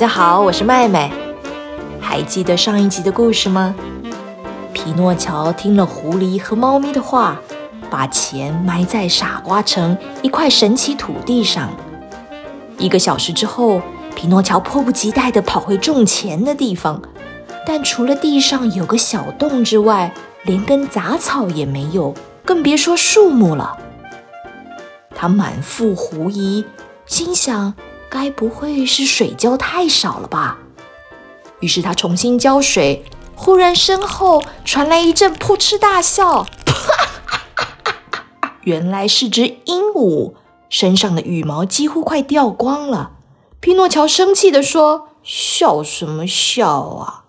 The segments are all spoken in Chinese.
大家好，我是麦麦。还记得上一集的故事吗？皮诺乔听了狐狸和猫咪的话，把钱埋在傻瓜城一块神奇土地上。一个小时之后，皮诺乔迫不及待地跑回种钱的地方，但除了地上有个小洞之外，连根杂草也没有，更别说树木了。他满腹狐疑，心想：该不会是水浇太少了吧？于是他重新浇水，忽然身后传来一阵扑哧大笑，原来是只鹦鹉，身上的羽毛几乎快掉光了。皮诺乔生气地说：“笑什么笑啊！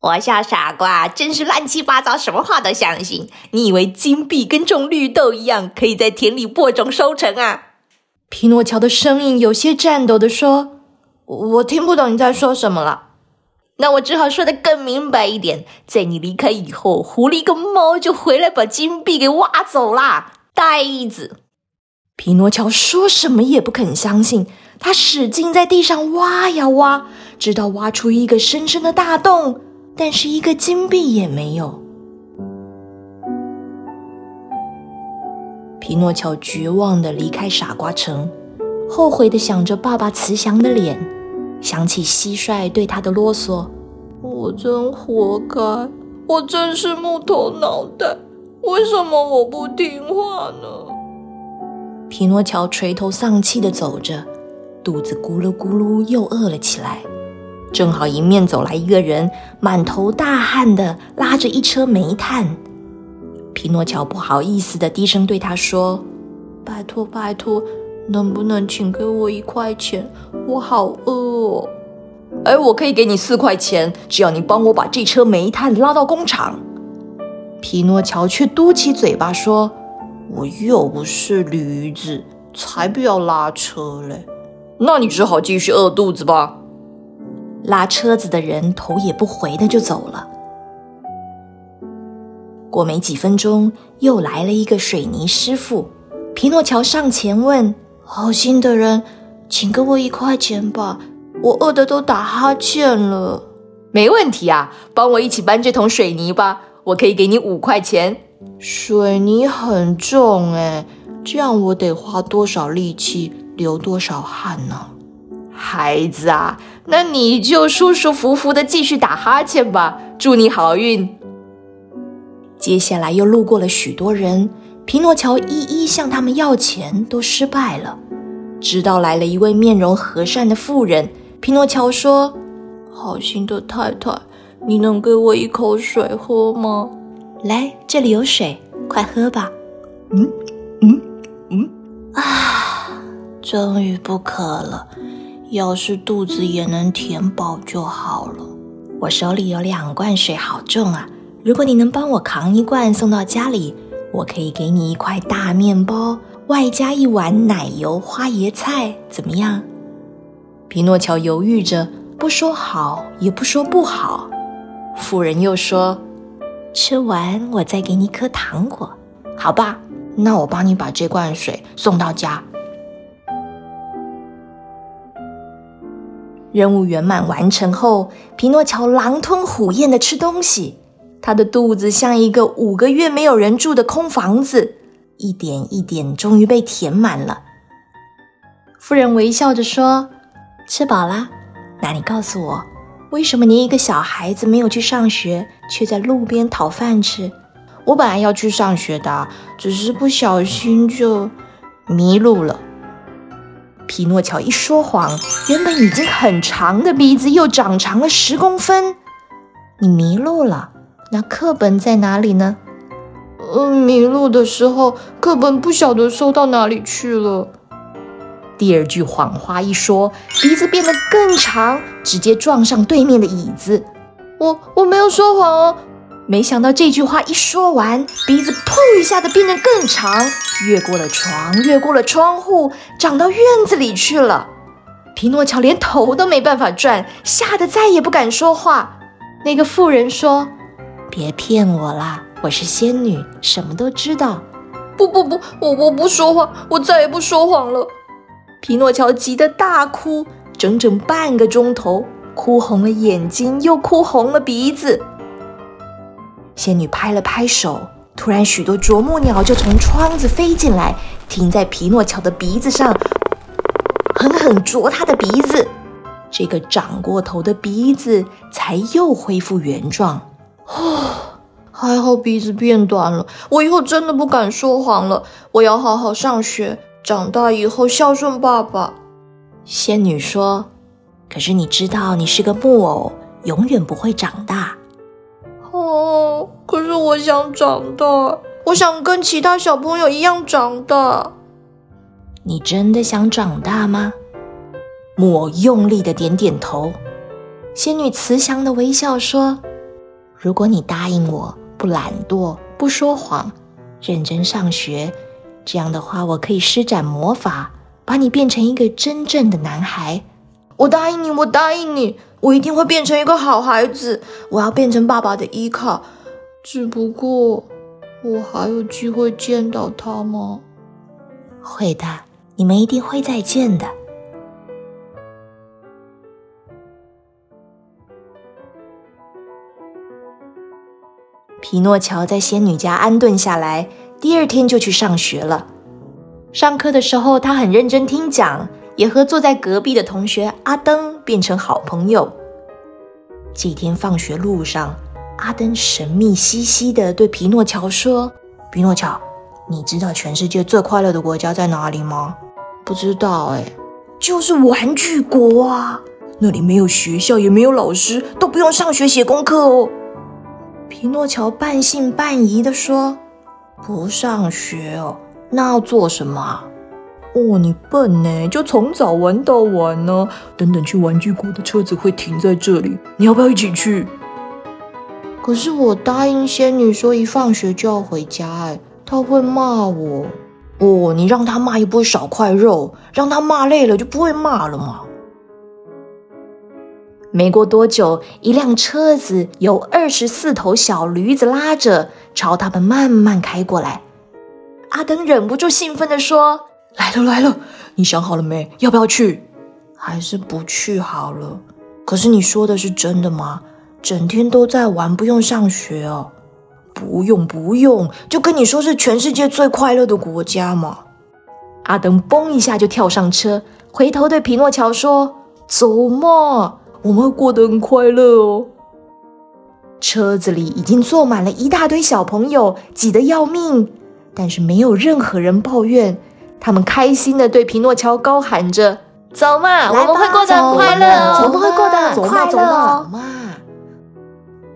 我笑傻瓜，真是乱七八糟，什么话都相信。你以为金币跟种绿豆一样，可以在田里播种收成啊？”皮诺乔的声音有些颤抖地说：“我听不懂你在说什么了。”那我只好说的更明白一点，在你离开以后，狐狸跟猫就回来把金币给挖走啦！呆子，皮诺乔说什么也不肯相信。他使劲在地上挖呀挖，直到挖出一个深深的大洞，但是一个金币也没有。皮诺乔绝望地离开傻瓜城，后悔地想着爸爸慈祥的脸。想起蟋蟀对他的啰嗦，我真活该，我真是木头脑袋，为什么我不听话呢？皮诺乔垂头丧气地走着，肚子咕噜咕噜又饿了起来。正好迎面走来一个人，满头大汗的拉着一车煤炭。皮诺乔不好意思的低声对他说：“拜托，拜托。”能不能请给我一块钱？我好饿哦！哎，我可以给你四块钱，只要你帮我把这车煤炭拉到工厂。皮诺乔却嘟起嘴巴说：“我又不是驴子，才不要拉车嘞！”那你只好继续饿肚子吧。拉车子的人头也不回的就走了。过没几分钟，又来了一个水泥师傅。皮诺乔上前问。好心的人，请给我一块钱吧，我饿得都打哈欠了。没问题啊，帮我一起搬这桶水泥吧，我可以给你五块钱。水泥很重哎，这样我得花多少力气，流多少汗呢？孩子啊，那你就舒舒服服的继续打哈欠吧。祝你好运。接下来又路过了许多人。皮诺乔一一向他们要钱，都失败了。直到来了一位面容和善的妇人，皮诺乔说：“好心的太太，你能给我一口水喝吗？来，这里有水，快喝吧。”嗯嗯嗯啊，终于不渴了。要是肚子也能填饱就好了。我手里有两罐水，好重啊！如果你能帮我扛一罐送到家里。我可以给你一块大面包，外加一碗奶油花椰菜，怎么样？皮诺乔犹豫着，不说好，也不说不好。妇人又说：“吃完我再给你颗糖果，好吧？那我帮你把这罐水送到家。”任务圆满完成后，皮诺乔狼吞虎咽的吃东西。他的肚子像一个五个月没有人住的空房子，一点一点，终于被填满了。夫人微笑着说：“吃饱啦，那你告诉我，为什么您一个小孩子没有去上学，却在路边讨饭吃？”我本来要去上学的，只是不小心就迷路了。皮诺乔一说谎，原本已经很长的鼻子又长长了十公分。你迷路了。那课本在哪里呢？嗯，迷路的时候，课本不晓得收到哪里去了。第二句谎话一说，鼻子变得更长，直接撞上对面的椅子。我我没有说谎哦。没想到这句话一说完，鼻子噗一下子变得更长，越过了床，越过了窗户，长到院子里去了。皮诺乔连头都没办法转，吓得再也不敢说话。那个妇人说。别骗我啦！我是仙女，什么都知道。不不不，我我不说谎，我再也不说谎了。皮诺乔急得大哭，整整半个钟头，哭红了眼睛，又哭红了鼻子。仙女拍了拍手，突然许多啄木鸟就从窗子飞进来，停在皮诺乔的鼻子上，狠狠啄他的鼻子。这个长过头的鼻子才又恢复原状。哦，还好鼻子变短了，我以后真的不敢说谎了。我要好好上学，长大以后孝顺爸爸。仙女说：“可是你知道，你是个木偶，永远不会长大。”哦，可是我想长大，我想跟其他小朋友一样长大。你真的想长大吗？木偶用力的点点头，仙女慈祥的微笑说：“如果你答应我，不懒惰，不说谎，认真上学，这样的话，我可以施展魔法，把你变成一个真正的男孩。我答应你，我答应你，我一定会变成一个好孩子。我要变成爸爸的依靠。只不过，我还有机会见到他吗？会的，你们一定会再见的。”皮诺乔在仙女家安顿下来，第二天就去上学了。上课的时候，他很认真听讲，也和坐在隔壁的同学阿登变成好朋友。这天放学路上，阿登神秘兮兮地对皮诺乔说：“皮诺乔，你知道全世界最快乐的国家在哪里吗？”“不知道哎，就是玩具国啊！那里没有学校，也没有老师，都不用上学写功课哦。”皮诺乔半信半疑地说：“不上学哦，那要做什么？哦，你笨呢，就从早玩到晚呢。等等，去玩具国的车子会停在这里，你要不要一起去？可是我答应仙女说一放学就要回家，哎，她会骂我。哦，你让她骂又不会少块肉，让她骂累了就不会骂了嘛。”没过多久，一辆车子由二十四头小驴子拉着，朝他们慢慢开过来。阿登忍不住兴奋地说：“来了来了，你想好了没？要不要去？还是不去好了？可是你说的是真的吗？整天都在玩，不用上学哦？不用不用，就跟你说是全世界最快乐的国家嘛。”阿登嘣一下就跳上车，回头对皮诺乔说：“走嘛。”我们会过得很快乐哦。车子里已经坐满了一大堆小朋友，挤得要命，但是没有任何人抱怨。他们开心的对皮诺乔高喊着：“走嘛，我们会过得很快乐，我们会过得很快乐哦。”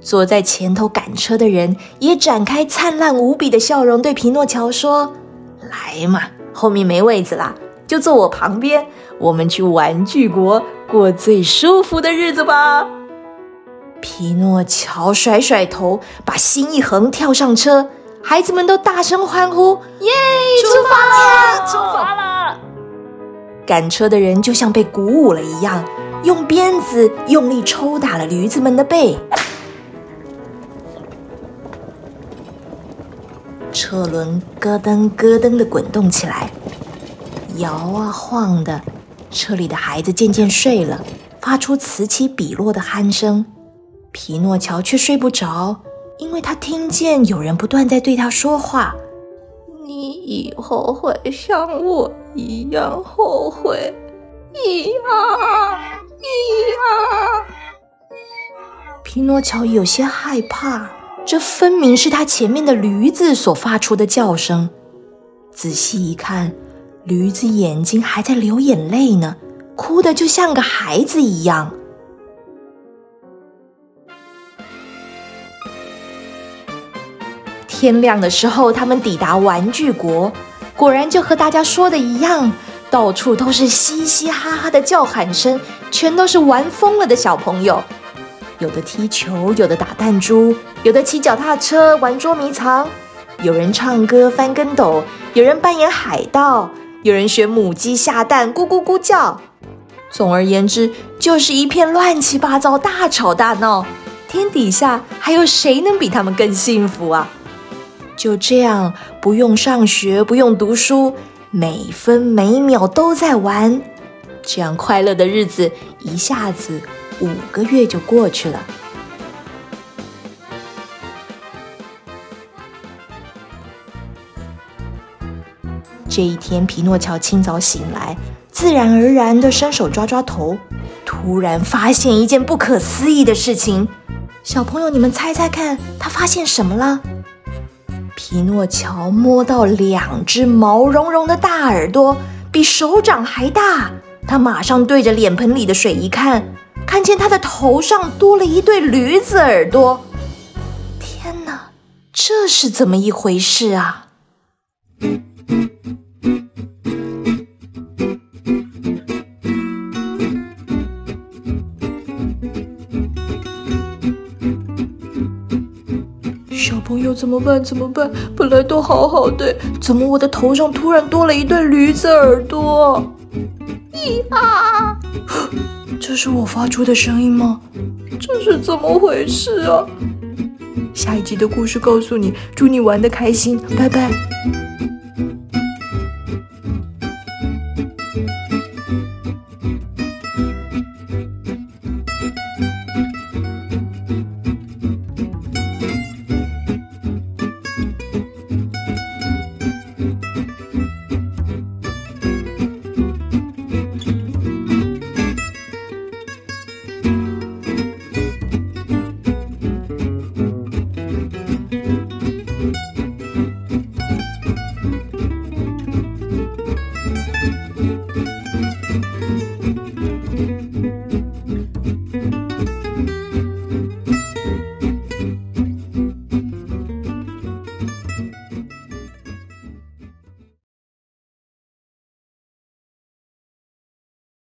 坐在前头赶车的人也展开灿烂无比的笑容，对皮诺乔说：“来嘛，后面没位子啦，就坐我旁边，我们去玩具国。”过最舒服的日子吧！皮诺乔甩甩头，把心一横，跳上车。孩子们都大声欢呼：“耶！出发了！出发了！”赶车的人就像被鼓舞了一样，用鞭子用力抽打了驴子们的背。车轮咯噔咯噔的滚动起来，摇啊晃的。车里的孩子渐渐睡了，发出此起彼落的鼾声。皮诺乔却睡不着，因为他听见有人不断在对他说话：“你以后会像我一样后悔。”咿呀咿呀。皮诺乔有些害怕，这分明是他前面的驴子所发出的叫声。仔细一看。驴子眼睛还在流眼泪呢，哭得就像个孩子一样。天亮的时候，他们抵达玩具国，果然就和大家说的一样，到处都是嘻嘻哈哈的叫喊声，全都是玩疯了的小朋友。有的踢球，有的打弹珠，有的骑脚踏车玩捉迷藏，有人唱歌翻跟斗，有人扮演海盗。有人学母鸡下蛋，咕咕咕叫。总而言之，就是一片乱七八糟，大吵大闹。天底下还有谁能比他们更幸福啊？就这样，不用上学，不用读书，每分每秒都在玩，这样快乐的日子一下子五个月就过去了。这一天，皮诺乔清早醒来，自然而然的伸手抓抓头，突然发现一件不可思议的事情。小朋友，你们猜猜看，他发现什么了？皮诺乔摸到两只毛茸茸的大耳朵，比手掌还大。他马上对着脸盆里的水一看，看见他的头上多了一对驴子耳朵。天哪，这是怎么一回事啊？小朋友怎么办？怎么办？本来都好好的，怎么我的头上突然多了一对驴子耳朵？咿啊！这是我发出的声音吗？这是怎么回事啊？下一集的故事告诉你，祝你玩的开心，拜拜。